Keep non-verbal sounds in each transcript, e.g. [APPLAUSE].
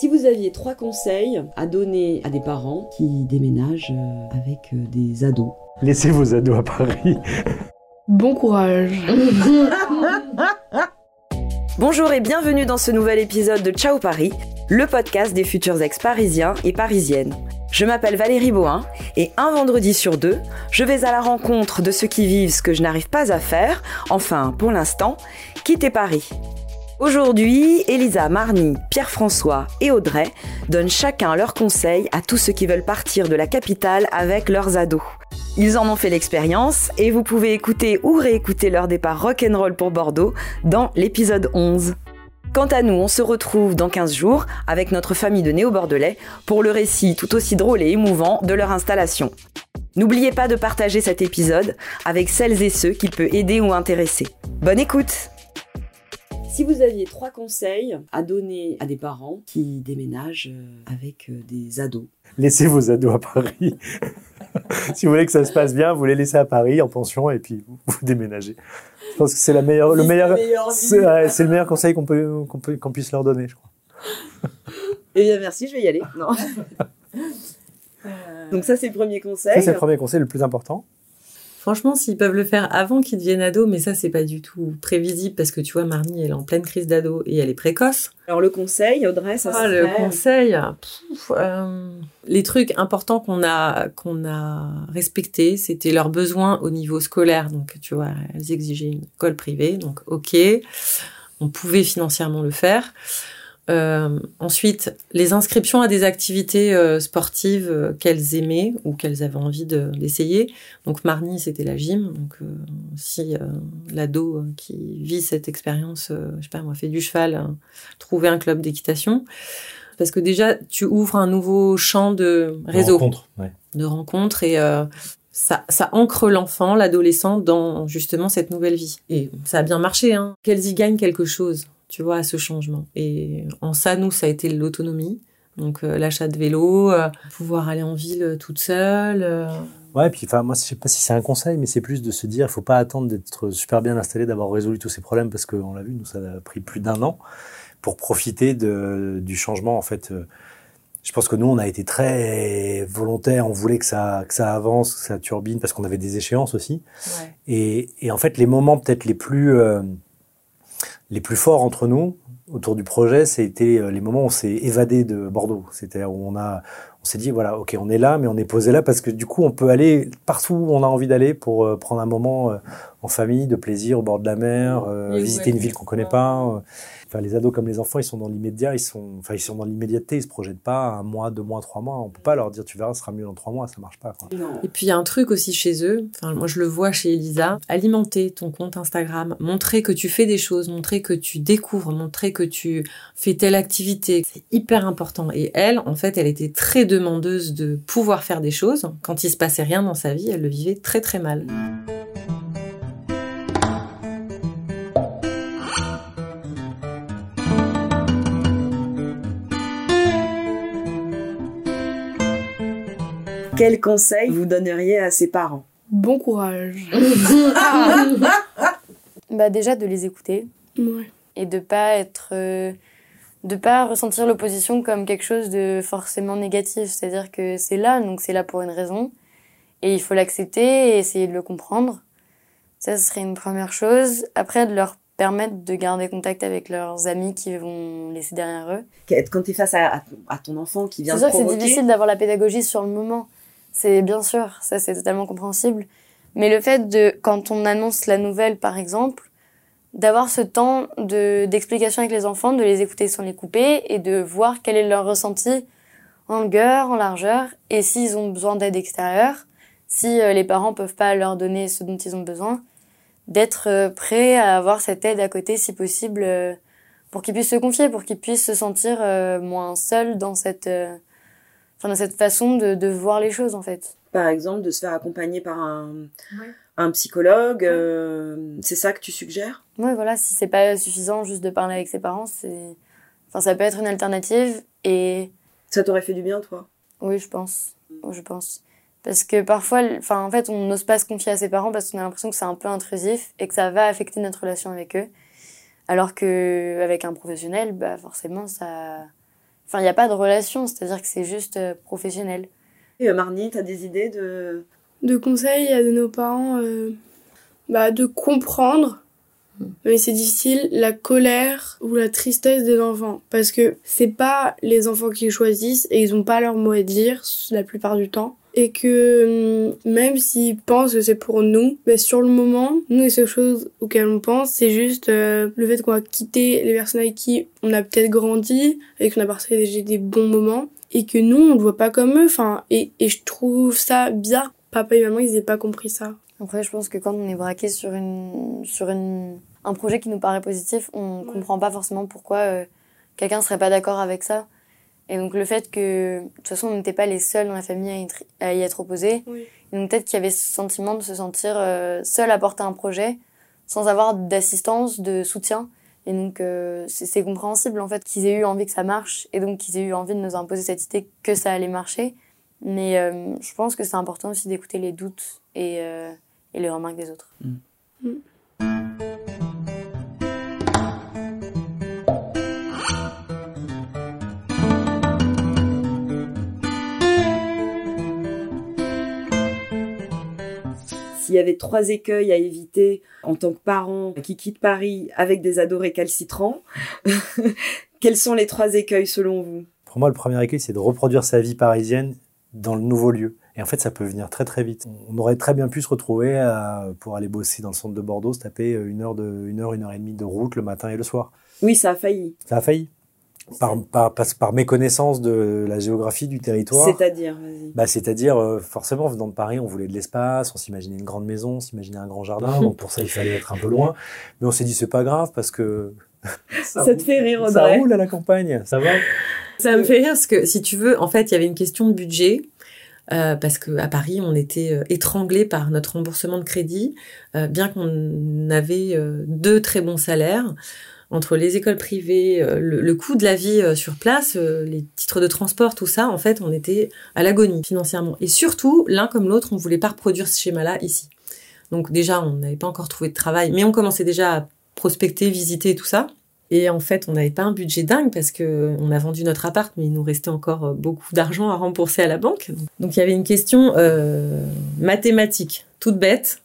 Si vous aviez trois conseils à donner à des parents qui déménagent euh, avec euh, des ados, Laissez vos ados à Paris. Bon courage. [LAUGHS] Bonjour et bienvenue dans ce nouvel épisode de Ciao Paris, le podcast des futurs ex-parisiens et parisiennes. Je m'appelle Valérie Bohin et un vendredi sur deux, je vais à la rencontre de ceux qui vivent ce que je n'arrive pas à faire, enfin pour l'instant, quitter Paris. Aujourd'hui, Elisa, Marnie, Pierre-François et Audrey donnent chacun leurs conseils à tous ceux qui veulent partir de la capitale avec leurs ados. Ils en ont fait l'expérience et vous pouvez écouter ou réécouter leur départ rock'n'roll pour Bordeaux dans l'épisode 11. Quant à nous, on se retrouve dans 15 jours avec notre famille de néo-bordelais pour le récit tout aussi drôle et émouvant de leur installation. N'oubliez pas de partager cet épisode avec celles et ceux qu'il peut aider ou intéresser. Bonne écoute si vous aviez trois conseils à donner à des parents qui déménagent euh, avec euh, des ados, Laissez vos ados à Paris. [LAUGHS] si vous voulez que ça se passe bien, vous les laissez à Paris en pension et puis vous, vous déménagez. Je pense que c'est la meilleure, le meilleur, c'est ouais, le conseil qu'on peut, qu'on peut, qu'on puisse leur donner, je crois. [LAUGHS] eh bien merci, je vais y aller. Non. [LAUGHS] Donc ça c'est le premier conseil. Ça, c'est le premier conseil, le plus important. Franchement, s'ils peuvent le faire avant qu'ils deviennent ados, mais ça, c'est pas du tout prévisible parce que tu vois, Marnie, elle est en pleine crise d'ado et elle est précoce. Alors le conseil, Audrey, ça Ah, serait... le conseil, pff, euh, les trucs importants qu'on a qu'on a respectés, c'était leurs besoins au niveau scolaire. Donc, tu vois, elles exigeaient une école privée, donc ok, on pouvait financièrement le faire. Euh, ensuite, les inscriptions à des activités euh, sportives euh, qu'elles aimaient ou qu'elles avaient envie de- d'essayer. donc Marnie, c'était la gym. Donc si l'ado qui vit cette expérience, je sais pas moi, fait du cheval, euh, trouver un club d'équitation. Parce que déjà, tu ouvres un nouveau champ de réseau, ouais. de rencontres et ça, ça ancre l'enfant, l'adolescent dans justement cette nouvelle vie. Et ça a bien marché, hein. Qu'elles y gagnent quelque chose, tu vois, à ce changement. Et en ça, nous, ça a été l'autonomie. Donc euh, l'achat de vélo, euh, pouvoir aller en ville euh, toute seule. euh. Ouais, puis enfin moi je sais pas si c'est un conseil, mais c'est plus de se dire, il faut pas attendre d'être super bien installé, d'avoir résolu tous ces problèmes, parce qu'on l'a vu, nous ça a pris plus d'un an pour profiter de, du changement. En fait, je pense que nous on a été très volontaires, on voulait que ça que ça avance, que ça turbine, parce qu'on avait des échéances aussi. Et, et en fait, les moments peut-être les plus les plus forts entre nous autour du projet, c'était euh, les moments où on s'est évadé de Bordeaux. C'était où on a on s'est dit voilà, ok, on est là, mais on est posé là parce que du coup, on peut aller partout où on a envie d'aller pour euh, prendre un moment euh, en famille, de plaisir au bord de la mer, euh, visiter une ville qu'on connaît pas. euh. Enfin, les ados comme les enfants, ils sont dans l'immédiat, ils sont, enfin, ils sont dans l'immédiateté, ils se projettent pas un mois, deux mois, trois mois. On peut pas leur dire tu verras, ce sera mieux dans trois mois, ça marche pas. Quoi. Et puis il y a un truc aussi chez eux, enfin moi je le vois chez Elisa, alimenter ton compte Instagram, montrer que tu fais des choses, montrer que tu découvres, montrer que tu fais telle activité, c'est hyper important. Et elle, en fait, elle était très demandeuse de pouvoir faire des choses. Quand il se passait rien dans sa vie, elle le vivait très très mal. Quel conseil vous donneriez à ses parents? Bon courage. [LAUGHS] Bah déjà de les écouter Ouais. et de pas être euh, de pas ressentir l'opposition comme quelque chose de forcément négatif, c'est-à-dire que c'est là donc c'est là pour une raison et il faut l'accepter et essayer de le comprendre. Ça ce serait une première chose. Après de leur permettre de garder contact avec leurs amis qui vont laisser derrière eux. Quand tu es face à, à- à ton enfant qui vient C'est de sûr que c'est difficile d'avoir la pédagogie sur le moment. C'est bien sûr, ça c'est totalement compréhensible. Mais le fait de, quand on annonce la nouvelle par exemple, d'avoir ce temps de, d'explication avec les enfants, de les écouter sans les couper et de voir quel est leur ressenti en longueur, en largeur et s'ils ont besoin d'aide extérieure, si euh, les parents peuvent pas leur donner ce dont ils ont besoin, d'être euh, prêt à avoir cette aide à côté si possible euh, pour qu'ils puissent se confier, pour qu'ils puissent se sentir euh, moins seuls dans cette, euh, enfin, dans cette façon de, de voir les choses en fait. par exemple, de se faire accompagner par un, un psychologue, euh, c'est ça que tu suggères? Ouais, voilà, si c'est pas suffisant juste de parler avec ses parents, c'est, enfin, ça peut être une alternative et Ça t'aurait fait du bien, toi? Oui, je pense, je pense. Parce que parfois, enfin, en fait, on n'ose pas se confier à ses parents parce qu'on a l'impression que c'est un peu intrusif et que ça va affecter notre relation avec eux. Alors que avec un professionnel, bah forcément, ça, Enfin, il n'y a pas de relation, c'est-à-dire que c'est juste euh, professionnel. Et euh, Marnie, t'as des idées de... De conseils à donner aux parents, euh, bah, de comprendre, mais c'est difficile, la colère ou la tristesse des enfants. Parce que c'est pas les enfants qui choisissent et ils ont pas leur mot à dire la plupart du temps. Et que hum, même s'ils pensent que c'est pour nous, bah, sur le moment, nous les seules choses auxquelles on pense, c'est juste euh, le fait qu'on va quitter les personnes avec qui on a peut-être grandi, avec qui on a partagé des bons moments, et que nous, on le voit pas comme eux. Enfin, et, et je trouve ça bizarre papa et maman, ils aient pas compris ça. Après, je pense que quand on est braqué sur une, sur une, un projet qui nous paraît positif, on Ouais. comprend pas forcément pourquoi euh, quelqu'un serait pas d'accord avec ça. Et donc le fait que, de toute façon, on n'était pas les seuls dans la famille à y être, à y être opposés. Oui. Et donc peut-être qu'il y avait ce sentiment de se sentir euh, seul à porter un projet, sans avoir d'assistance, de soutien. Et donc euh, c'est c'est compréhensible en fait qu'ils aient eu envie que ça marche, et donc qu'ils aient eu envie de nous imposer cette idée que ça allait marcher. Mais euh, je pense que c'est important aussi d'écouter les doutes et, euh, et les remarques des autres. S'il y avait trois écueils à éviter en tant que parent qui quitte Paris avec des ados récalcitrants, [LAUGHS] quels sont les trois écueils selon vous? Pour moi, le premier écueil, c'est de reproduire sa vie parisienne dans le nouveau lieu. Et en fait, ça peut venir très très vite. On aurait très bien pu se retrouver à- pour aller bosser dans le centre de Bordeaux, se taper une heure, de, une heure, une heure et demie de route le matin et le soir. Oui, ça a failli. Ça a failli. Par, par, par, par méconnaissance de la géographie du territoire. C'est-à-dire, vas-y. Bah, c'est-à-dire, euh, forcément, venant de Paris, on voulait de l'espace, on s'imaginait une grande maison, on s'imaginait un grand jardin, [LAUGHS] donc pour ça, il fallait être un peu loin. Mais on s'est dit, c'est pas grave, parce que... Ça te fait rire, [LAUGHS] Ça Audrey roule à la campagne, ça va? Ça me fait rire parce que si tu veux, en fait, il y avait une question de budget. euh, parce que à Paris, on était euh, étranglé par notre remboursement de crédit, euh, bien qu'on avait euh, deux très bons salaires entre les écoles privées, le, le coût de la vie sur place, les titres de transport, tout ça. En fait, on était à l'agonie financièrement. Et surtout, l'un comme l'autre, on voulait pas reproduire ce schéma-là ici. Donc déjà, on n'avait pas encore trouvé de travail, mais on commençait déjà à prospecter, visiter tout ça. Et en fait, on n'avait pas un budget dingue parce que on a vendu notre appart, mais il nous restait encore euh, beaucoup d'argent à rembourser à la banque. Donc il y avait une question euh, mathématique, toute bête.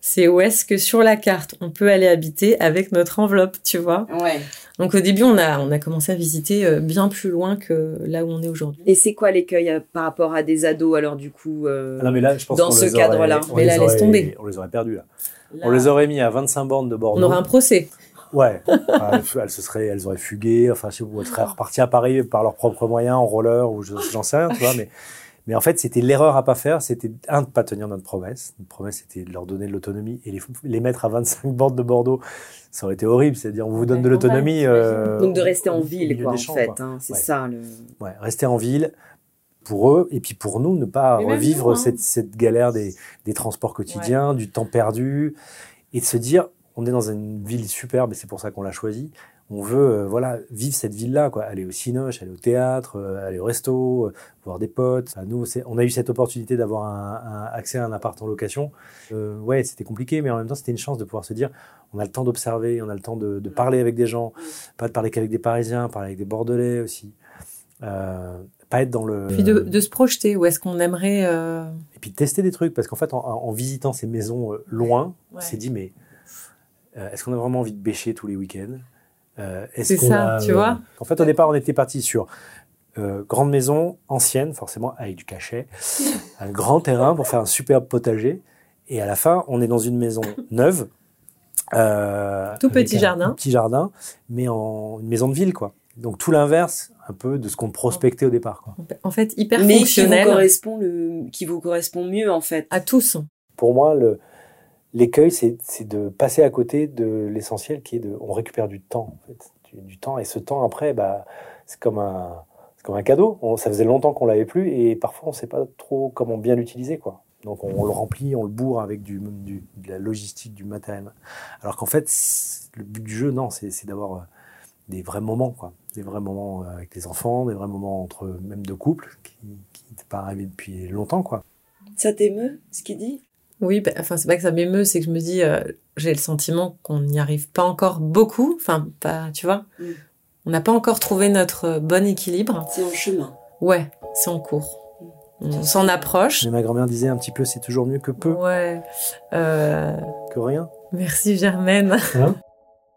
C'est où est-ce que sur la carte on peut aller habiter avec notre enveloppe, tu vois? Ouais. Donc au début, on a on a commencé à visiter euh, bien plus loin que là où on est aujourd'hui. Et c'est quoi l'écueil par rapport à des ados alors du coup euh, Ah Non, mais là, je pense Dans ce aurait- cadre-là? on Mais les là, laisse aurait- tomber. On les aurait perdus, là. là- On les aurait mis à 25 bornes de Bordeaux. On aura un procès. Ouais. [LAUGHS] Enfin, elles, se seraient, elles auraient fugué, enfin, je sais ou elles seraient reparties à Paris par leurs propres moyens, en roller, ou je- j'en sais rien, tu vois, mais, mais en fait, c'était l'erreur à pas faire, c'était, un, de pas tenir notre promesse. Notre promesse, c'était de leur donner de l'autonomie, et les, les mettre à 25 bornes de Bordeaux, ça aurait été horrible, c'est-à-dire, on vous donne de l'autonomie, euh, Donc de rester en ville quoi en champs, fait, hein, c'est Ouais. ça le. Ouais, rester en ville pour eux et puis pour nous ne pas Mais revivre hein. cette, cette galère des, des transports quotidiens, du temps perdu et de se dire on est dans une ville superbe et c'est pour ça qu'on l'a choisi. On veut euh, voilà vivre cette ville-là quoi, aller au cinoche, aller au théâtre, euh, aller au resto, euh, voir des potes. Enfin, nous on a eu cette opportunité d'avoir un, un accès à un appart en location. Ouais, c'était compliqué mais en même temps c'était une chance de pouvoir se dire on a le temps d'observer, on a le temps de, de parler avec des gens, pas de parler qu'avec des Parisiens, parler avec des Bordelais aussi. Pas être dans le Puis de, de se projeter. Où est-ce qu'on aimerait et puis de tester des trucs parce qu'en fait en, en visitant ces maisons loin on s'est dit mais euh, est-ce qu'on a vraiment envie de bêcher tous les week-ends? Euh, est-ce C'est qu'on ça, a, tu euh, vois. en fait au départ on était parti sur euh, grande maison ancienne forcément avec du cachet [LAUGHS] un grand terrain pour faire un superbe potager et à la fin on est dans une maison neuve euh, Tout petit un- jardin. un petit jardin mais en une maison de ville quoi donc tout l'inverse un peu de ce qu'on prospectait au départ quoi. En fait, hyper Mais qui vous fonctionnel correspond le, qui vous correspond mieux en fait. à tous. pour moi, le, l'écueil, c'est, de passer à côté de l'essentiel qui est de, on récupère du temps, en fait, du, temps, et ce temps après, bah, c'est comme un, comme un cadeau. Ça faisait longtemps qu'on l'avait plus, et parfois on sait pas trop comment bien l'utiliser, quoi. Donc on, le remplit, on le bourre avec du, de la logistique, du matériel. Alors qu'en fait, le but du jeu, non, c'est, d'avoir euh, des vrais moments, quoi. Des vrais moments euh, avec les enfants, des vrais moments entre même de couple, qui, qui n'étaient pas arrivés depuis longtemps, quoi. Ça t'émeut ce qu'il dit? Oui, bah, enfin c'est pas que ça m'émeut, c'est que je me dis, euh, j'ai le sentiment qu'on n'y arrive pas encore beaucoup. Enfin, pas, tu vois. Mm. On n'a pas encore trouvé notre bon équilibre. C'est en chemin. Ouais, c'est en cours. On s'en approche. Mais ma grand-mère disait un petit peu, c'est toujours mieux que peu, Ouais. Euh, que rien. Merci Germaine. [LAUGHS]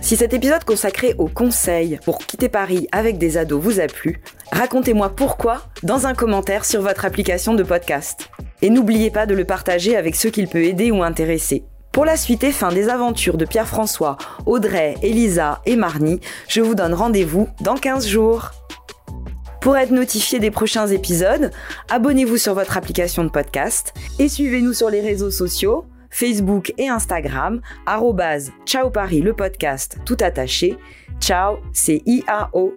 Si cet épisode consacré aux conseils pour quitter Paris avec des ados vous a plu, racontez-moi pourquoi dans un commentaire sur votre application de podcast. Et n'oubliez pas de le partager avec ceux qu'il peut aider ou intéresser. Pour la suite et fin des aventures de Pierre-François, Audrey, Elisa et Marnie, je vous donne rendez-vous dans 15 jours. Pour être notifié des prochains épisodes, abonnez-vous sur votre application de podcast et suivez-nous sur les réseaux sociaux, Facebook et Instagram, arrobase Ciao Paris le podcast tout attaché. Ciao, c'est I-A-O.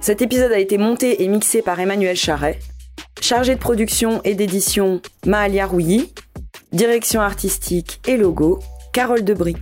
Cet épisode a été monté et mixé par Emmanuel Charret. Chargé de production et d'édition, Mahalia Rouilly. Direction artistique et logo, Carole Debris.